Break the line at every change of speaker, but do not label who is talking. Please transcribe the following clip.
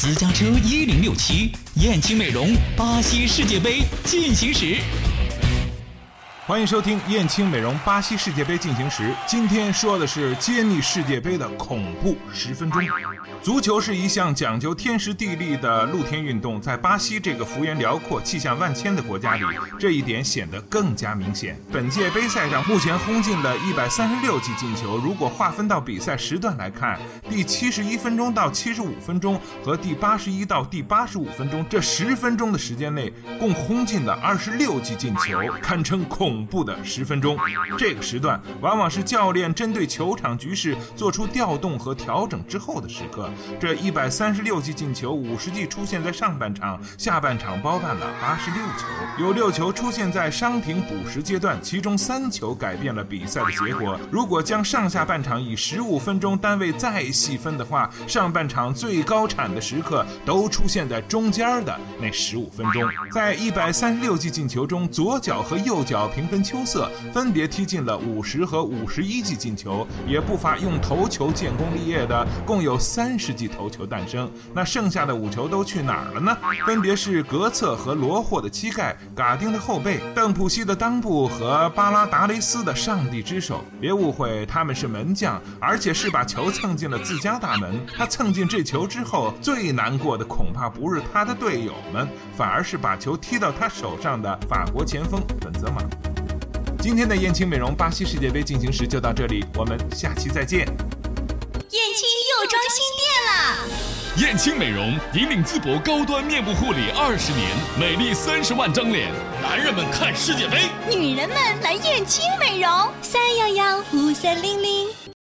私家车一零六七，燕青美容，巴西世界杯进行时。
欢迎收听燕青美容巴西世界杯进行时。今天说的是揭秘世界杯的恐怖十分钟。足球是一项讲究天时地利的露天运动，在巴西这个幅员辽阔、气象万千的国家里，这一点显得更加明显。本届杯赛上，目前轰进了一百三十六记进球。如果划分到比赛时段来看，第七十一分钟到七十五分钟和第八十一到第八十五分钟这十分钟的时间内，共轰进了二十六记进球，堪称恐。恐怖的十分钟，这个时段往往是教练针对球场局势做出调动和调整之后的时刻。这一百三十六记进球，五十记出现在上半场，下半场包办了八十六球，有六球出现在伤停补时阶段，其中三球改变了比赛的结果。如果将上下半场以十五分钟单位再细分的话，上半场最高产的时刻都出现在中间的那十五分钟。在一百三十六记进球中，左脚和右脚平。分秋色，分别踢进了五十和五十一记进球，也不乏用头球建功立业的，共有三十记头球诞生。那剩下的五球都去哪儿了呢？分别是格策和罗霍的膝盖，嘎丁的后背，邓普西的裆部和巴拉达雷斯的上帝之手。别误会，他们是门将，而且是把球蹭进了自家大门。他蹭进这球之后，最难过的恐怕不是他的队友们，反而是把球踢到他手上的法国前锋本泽马。今天的燕青美容巴西世界杯进行时就到这里，我们下期再见。
燕青又装新店了，
燕青美容引领淄博高端面部护理二十年，美丽三十万张脸，男人们看世界杯，
女人们来燕青美容，三幺幺五三零零。